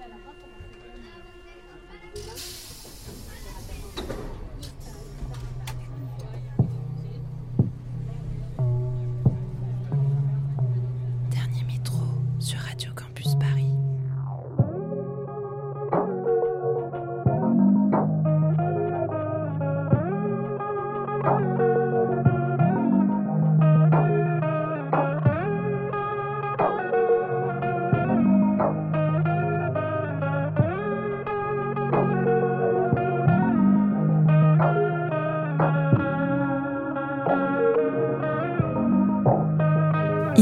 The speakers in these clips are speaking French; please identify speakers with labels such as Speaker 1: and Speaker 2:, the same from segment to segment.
Speaker 1: Gracias.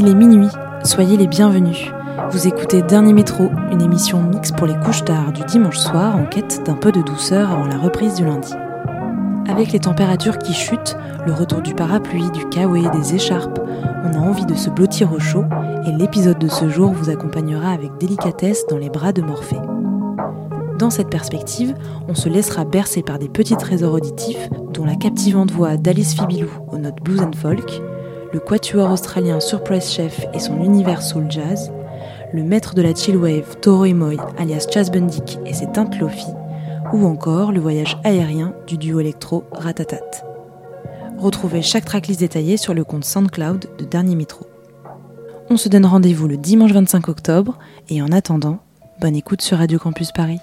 Speaker 1: Il est minuit, soyez les bienvenus. Vous écoutez Dernier Métro, une émission mixte pour les couches tard du dimanche soir en quête d'un peu de douceur avant la reprise du lundi. Avec les températures qui chutent, le retour du parapluie, du kawaii, des écharpes, on a envie de se blottir au chaud et l'épisode de ce jour vous accompagnera avec délicatesse dans les bras de Morphée. Dans cette perspective, on se laissera bercer par des petits trésors auditifs dont la captivante voix d'Alice Fibilou aux notes blues and folk, le quatuor australien Surprise Chef et son univers soul jazz, le maître de la chill wave Toro Moy alias Chas Bundick et ses teintes lofi, ou encore le voyage aérien du duo électro Ratatat. Retrouvez chaque tracklist détaillée sur le compte SoundCloud de Dernier Métro. On se donne rendez-vous le dimanche 25 octobre et en attendant, bonne écoute sur Radio Campus Paris.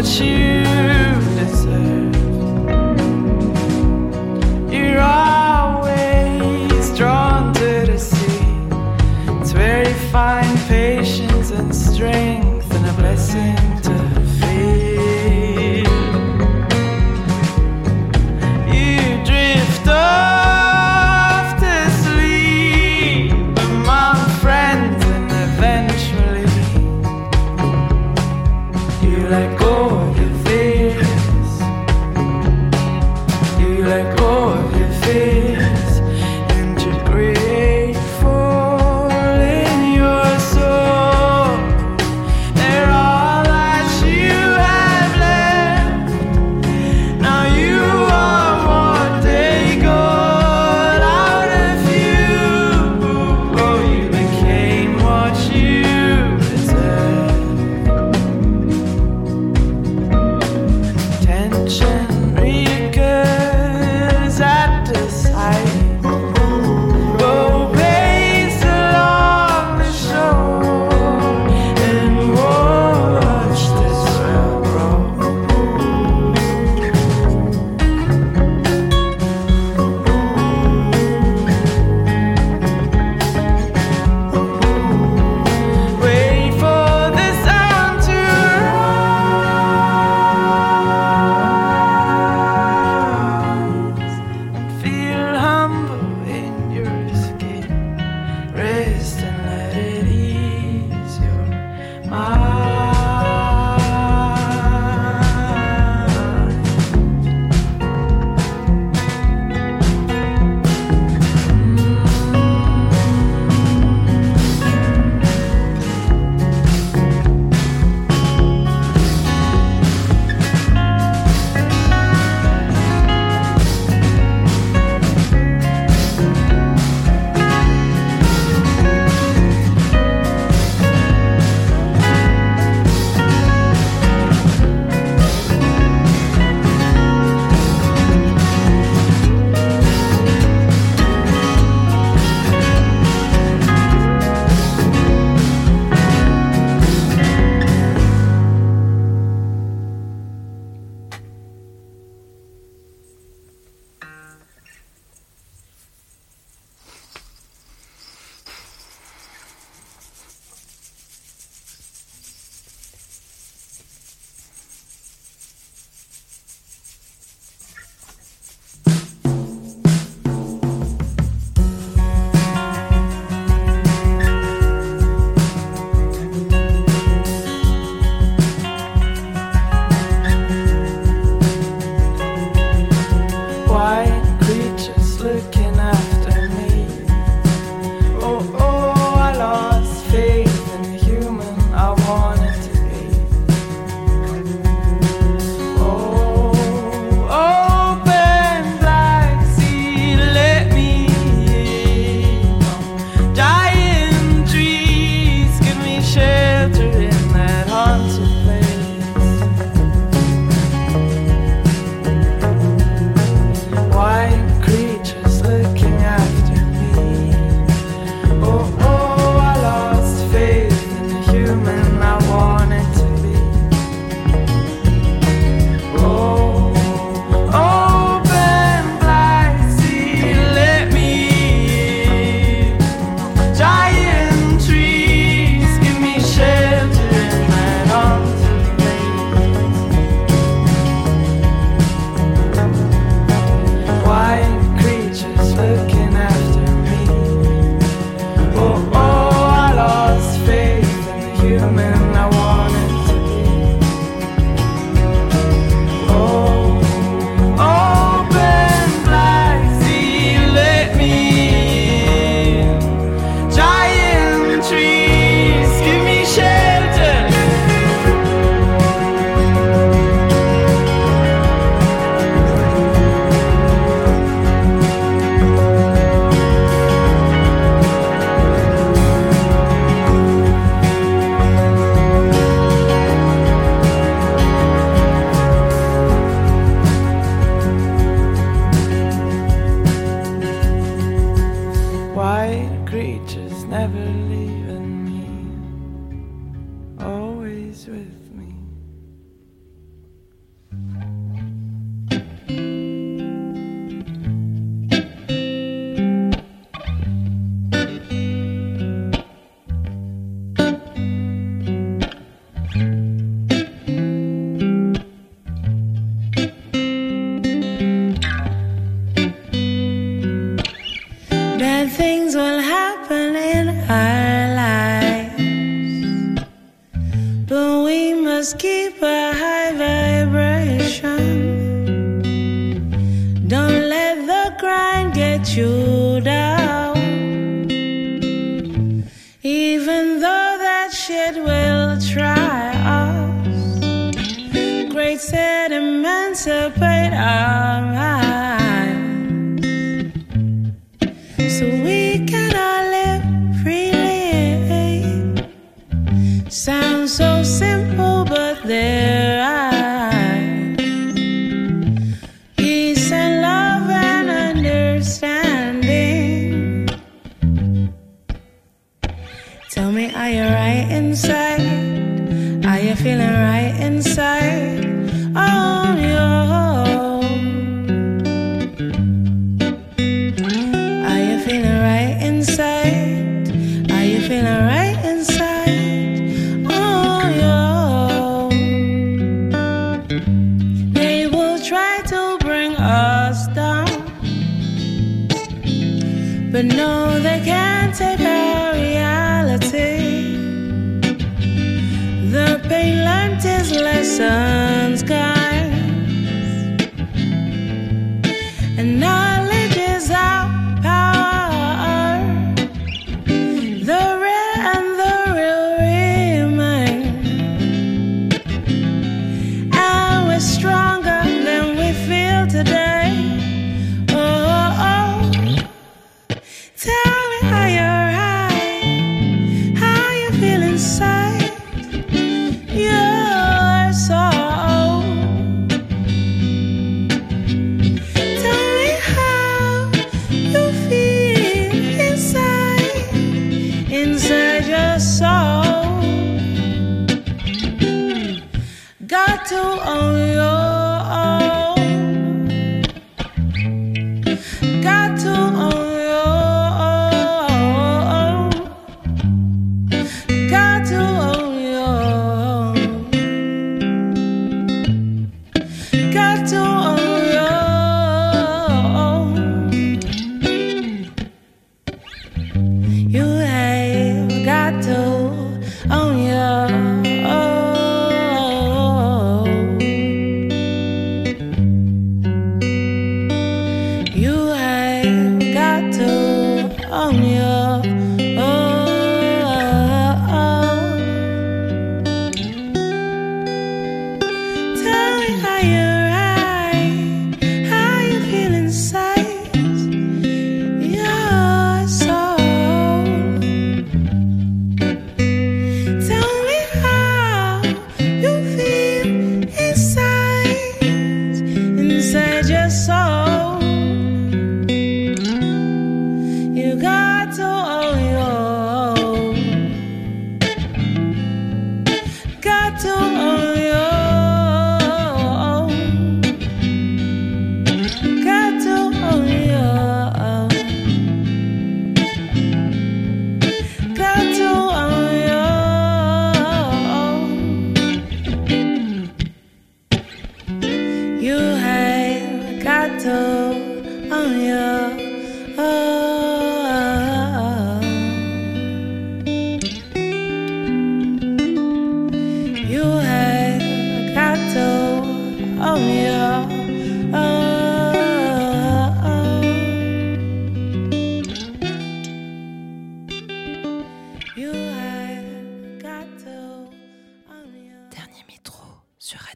Speaker 2: what
Speaker 3: you deserve. You're always
Speaker 4: drawn to the
Speaker 5: sea. It's where you
Speaker 6: find patience and strength and a blessing. Even though that shit will try us, great sediments separate us.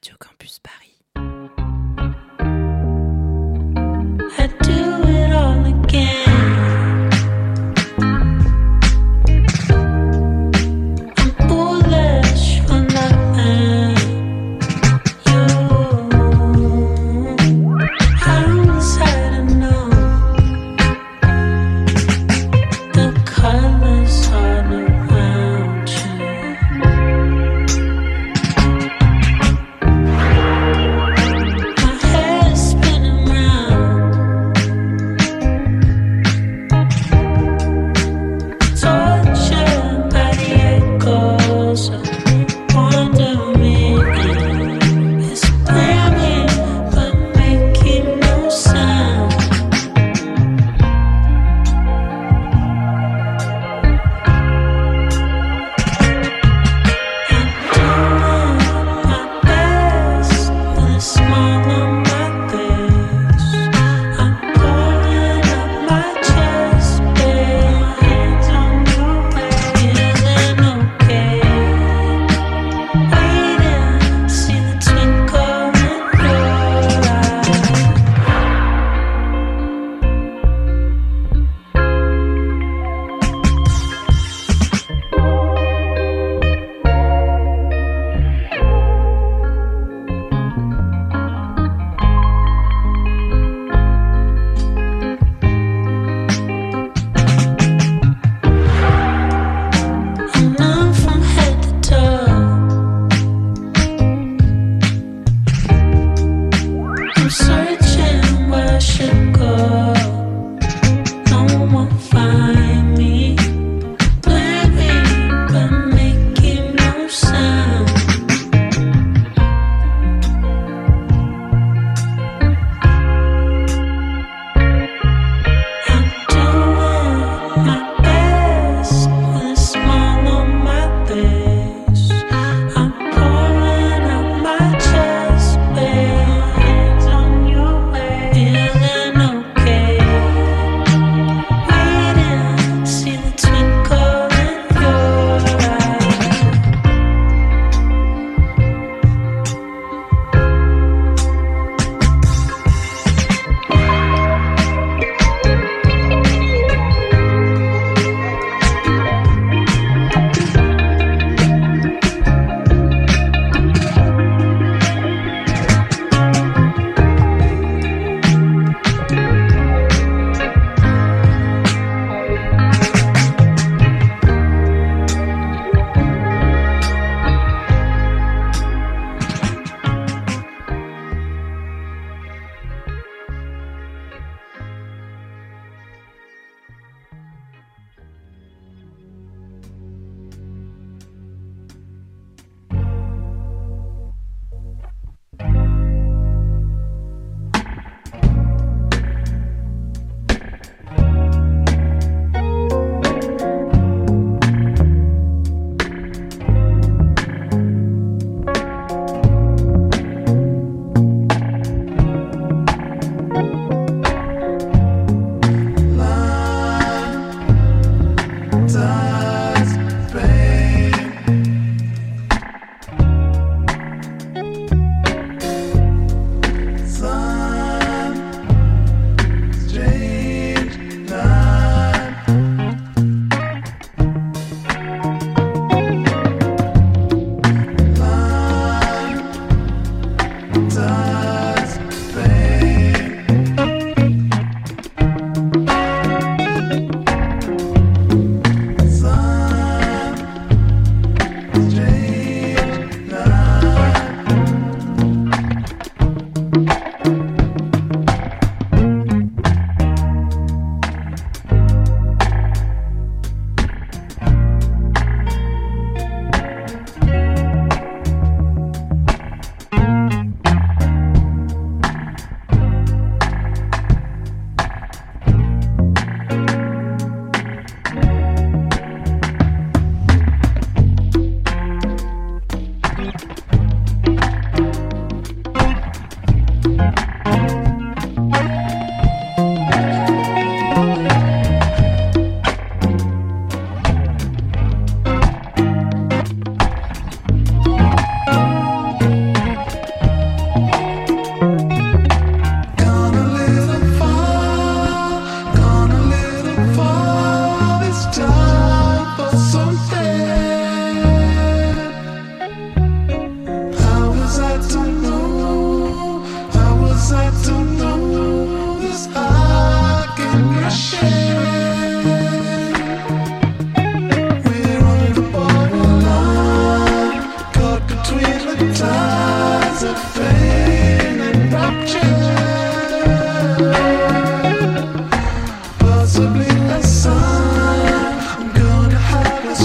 Speaker 6: Do it all.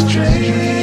Speaker 6: dream.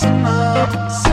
Speaker 6: Christmas.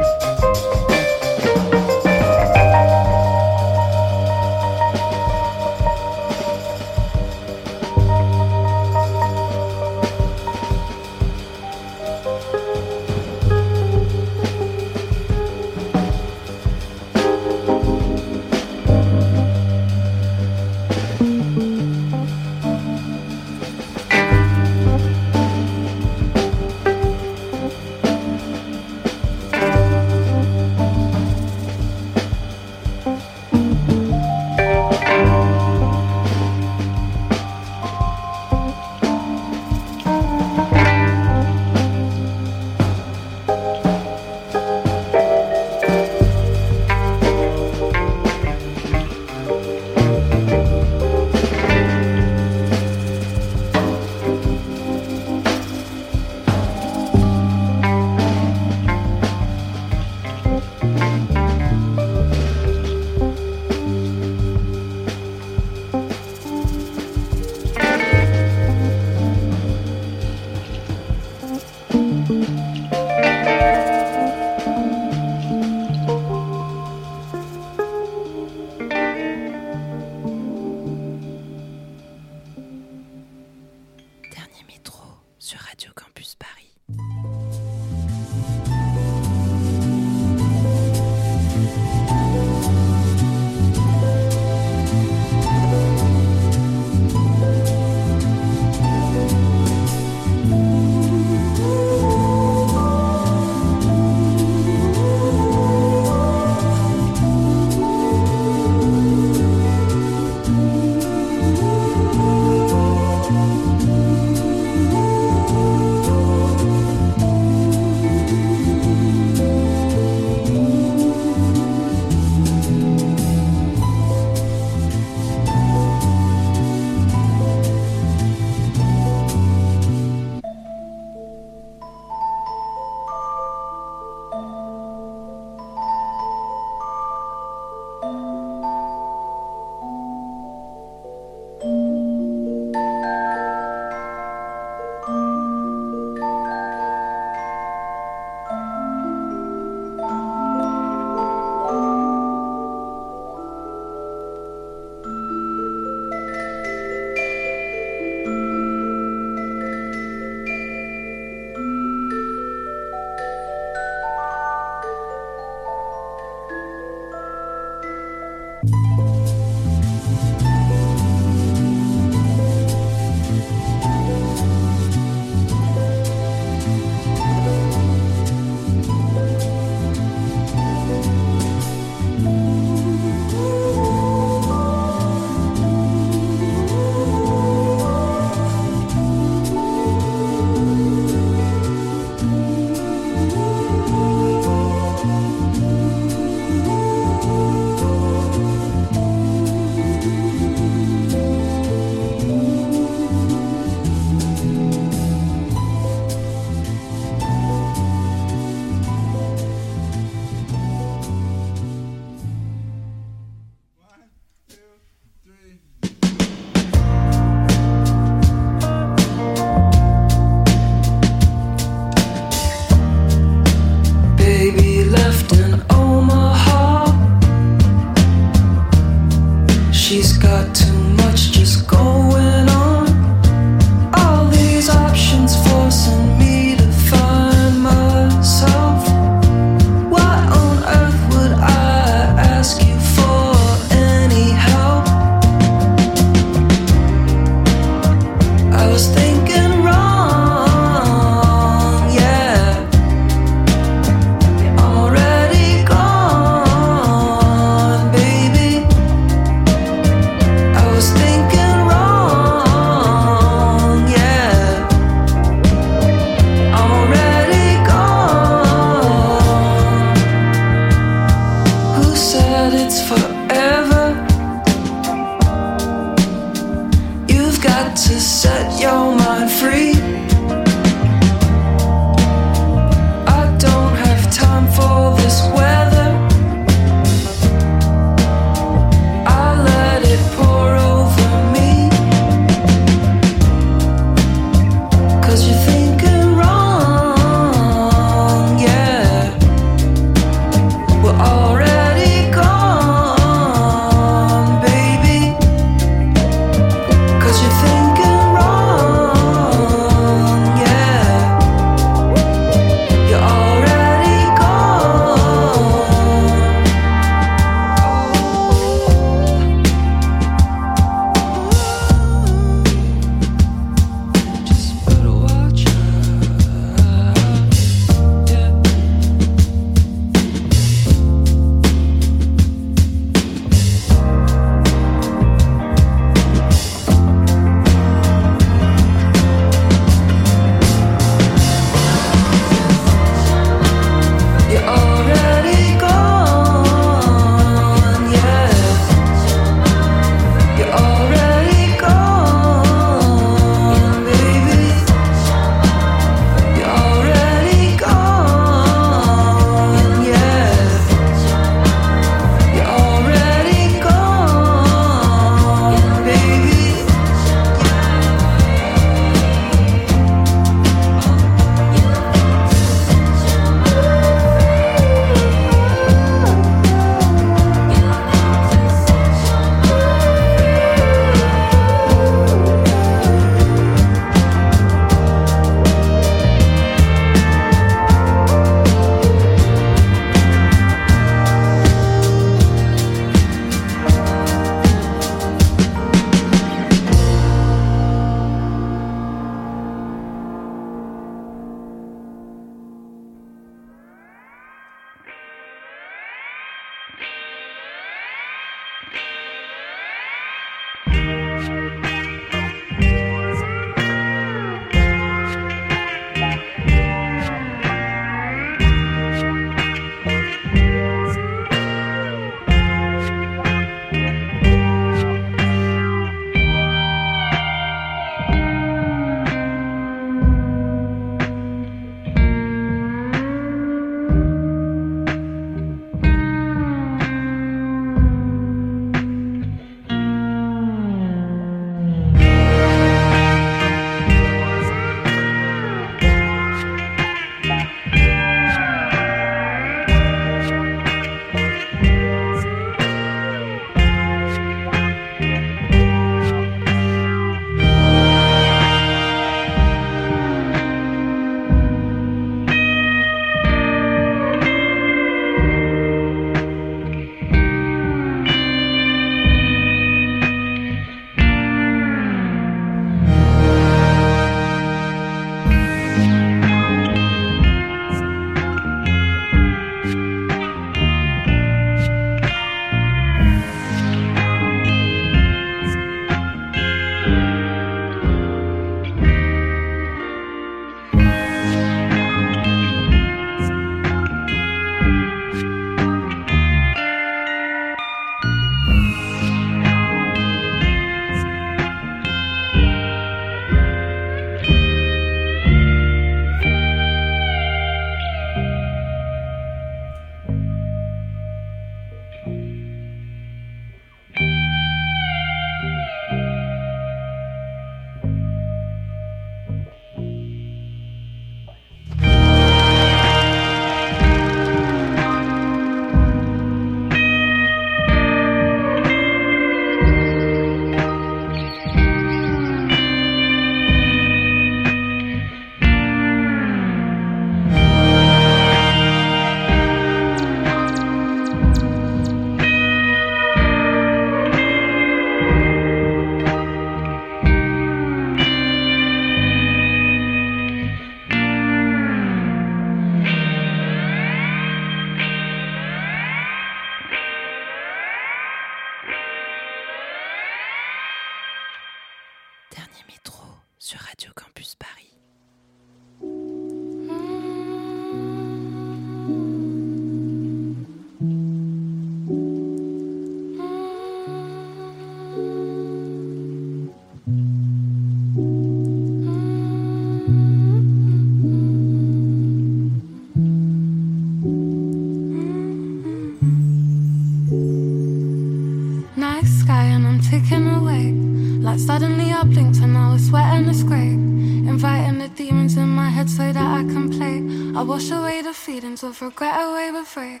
Speaker 6: times of regret away with free.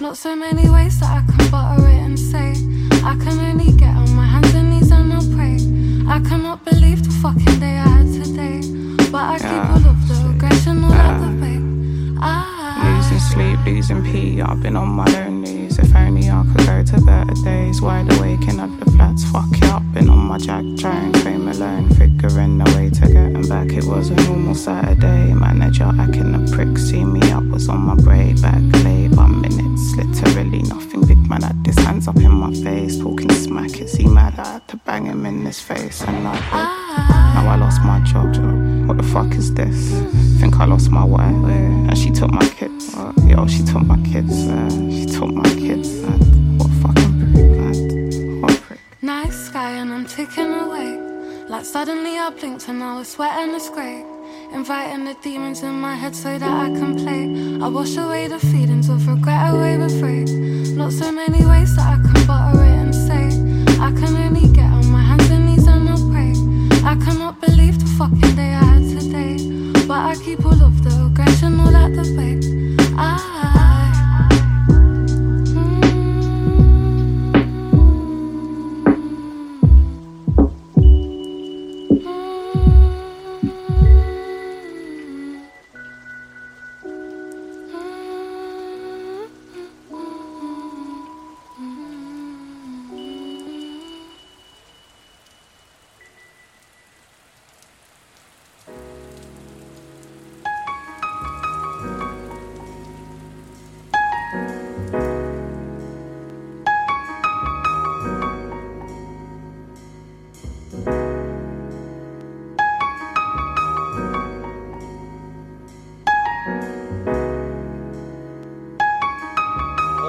Speaker 6: Not so many ways that I can buy. demons in my head so that I can play. I wash away the feelings of regret away with rage. Not so many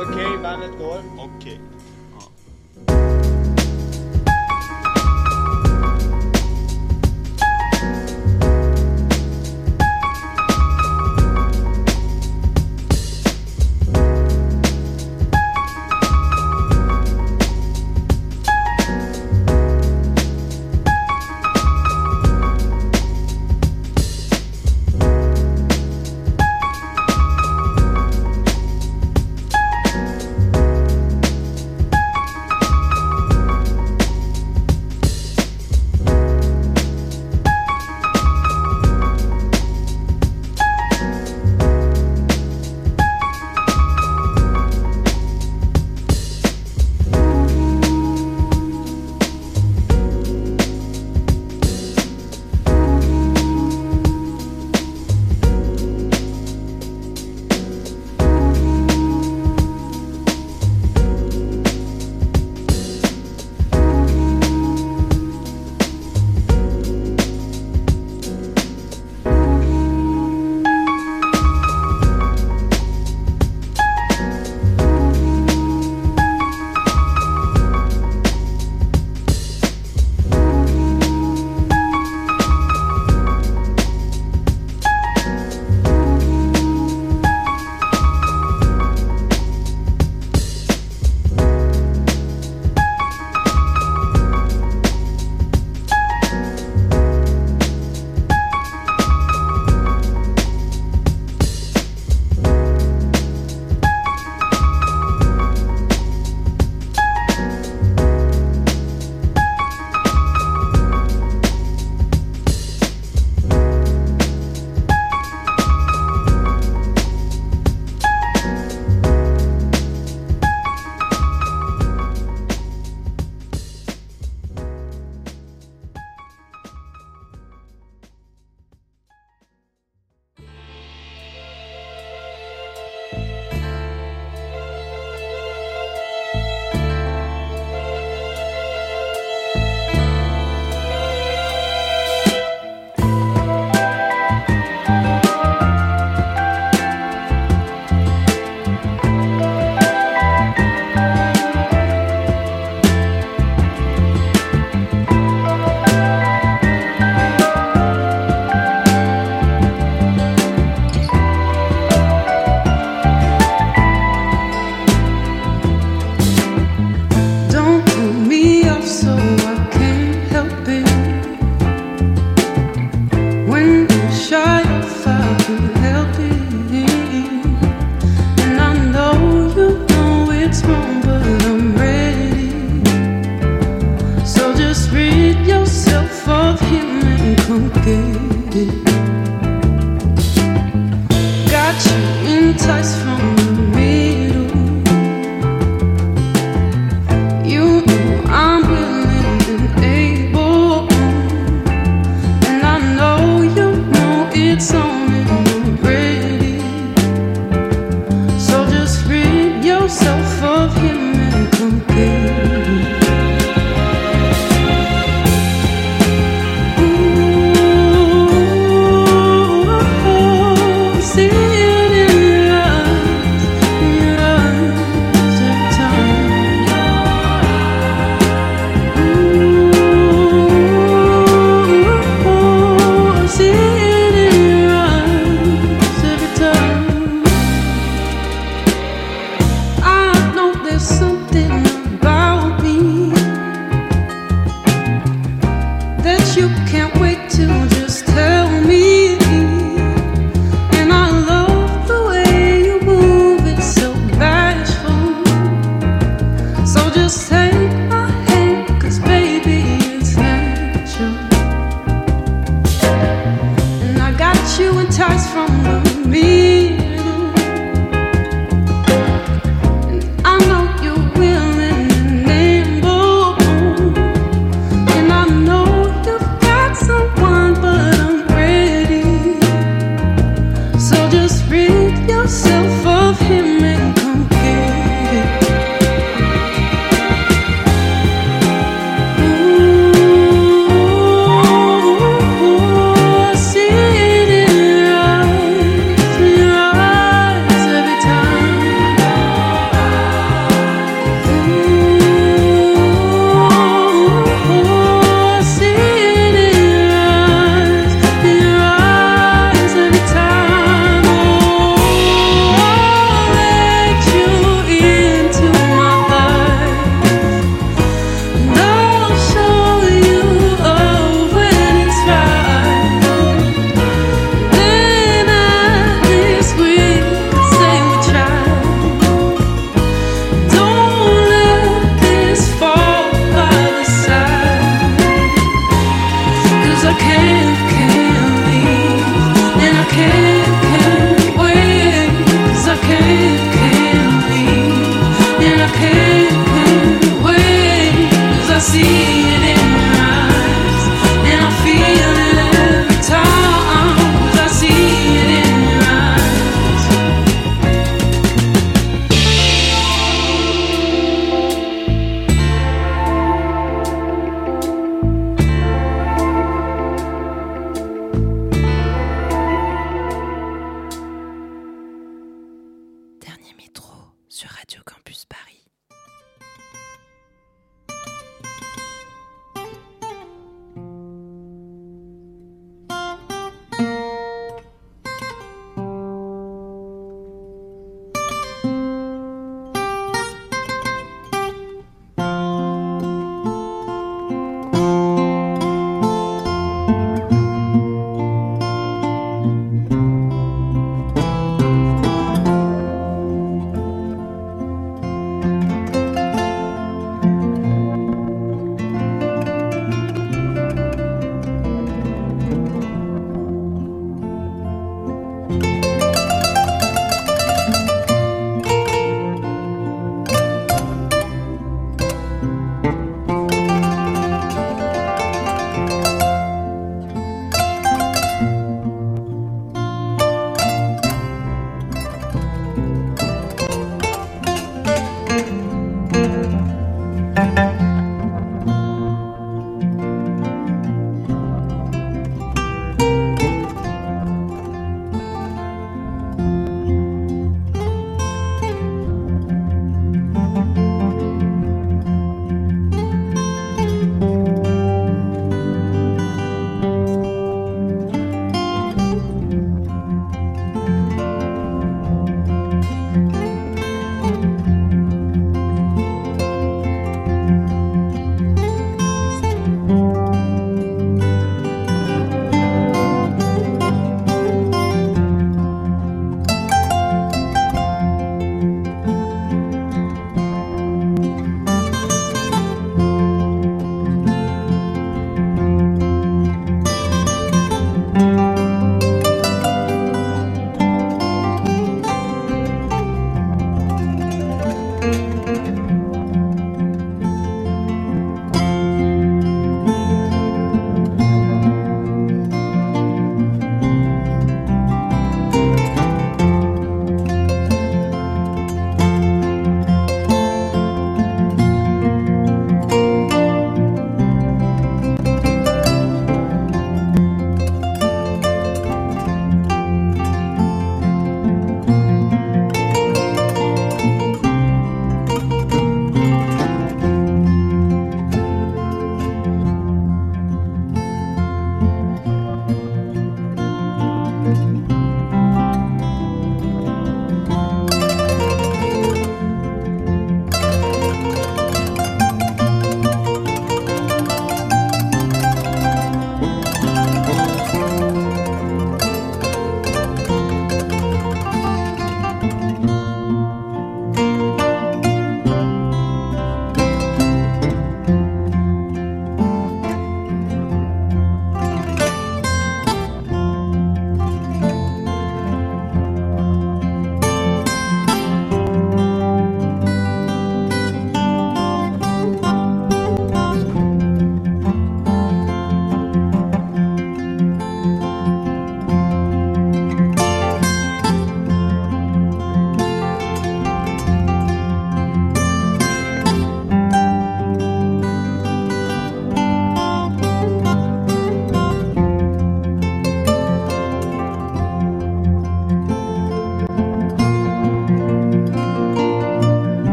Speaker 6: Okay, bandet går. Okay. I
Speaker 7: can't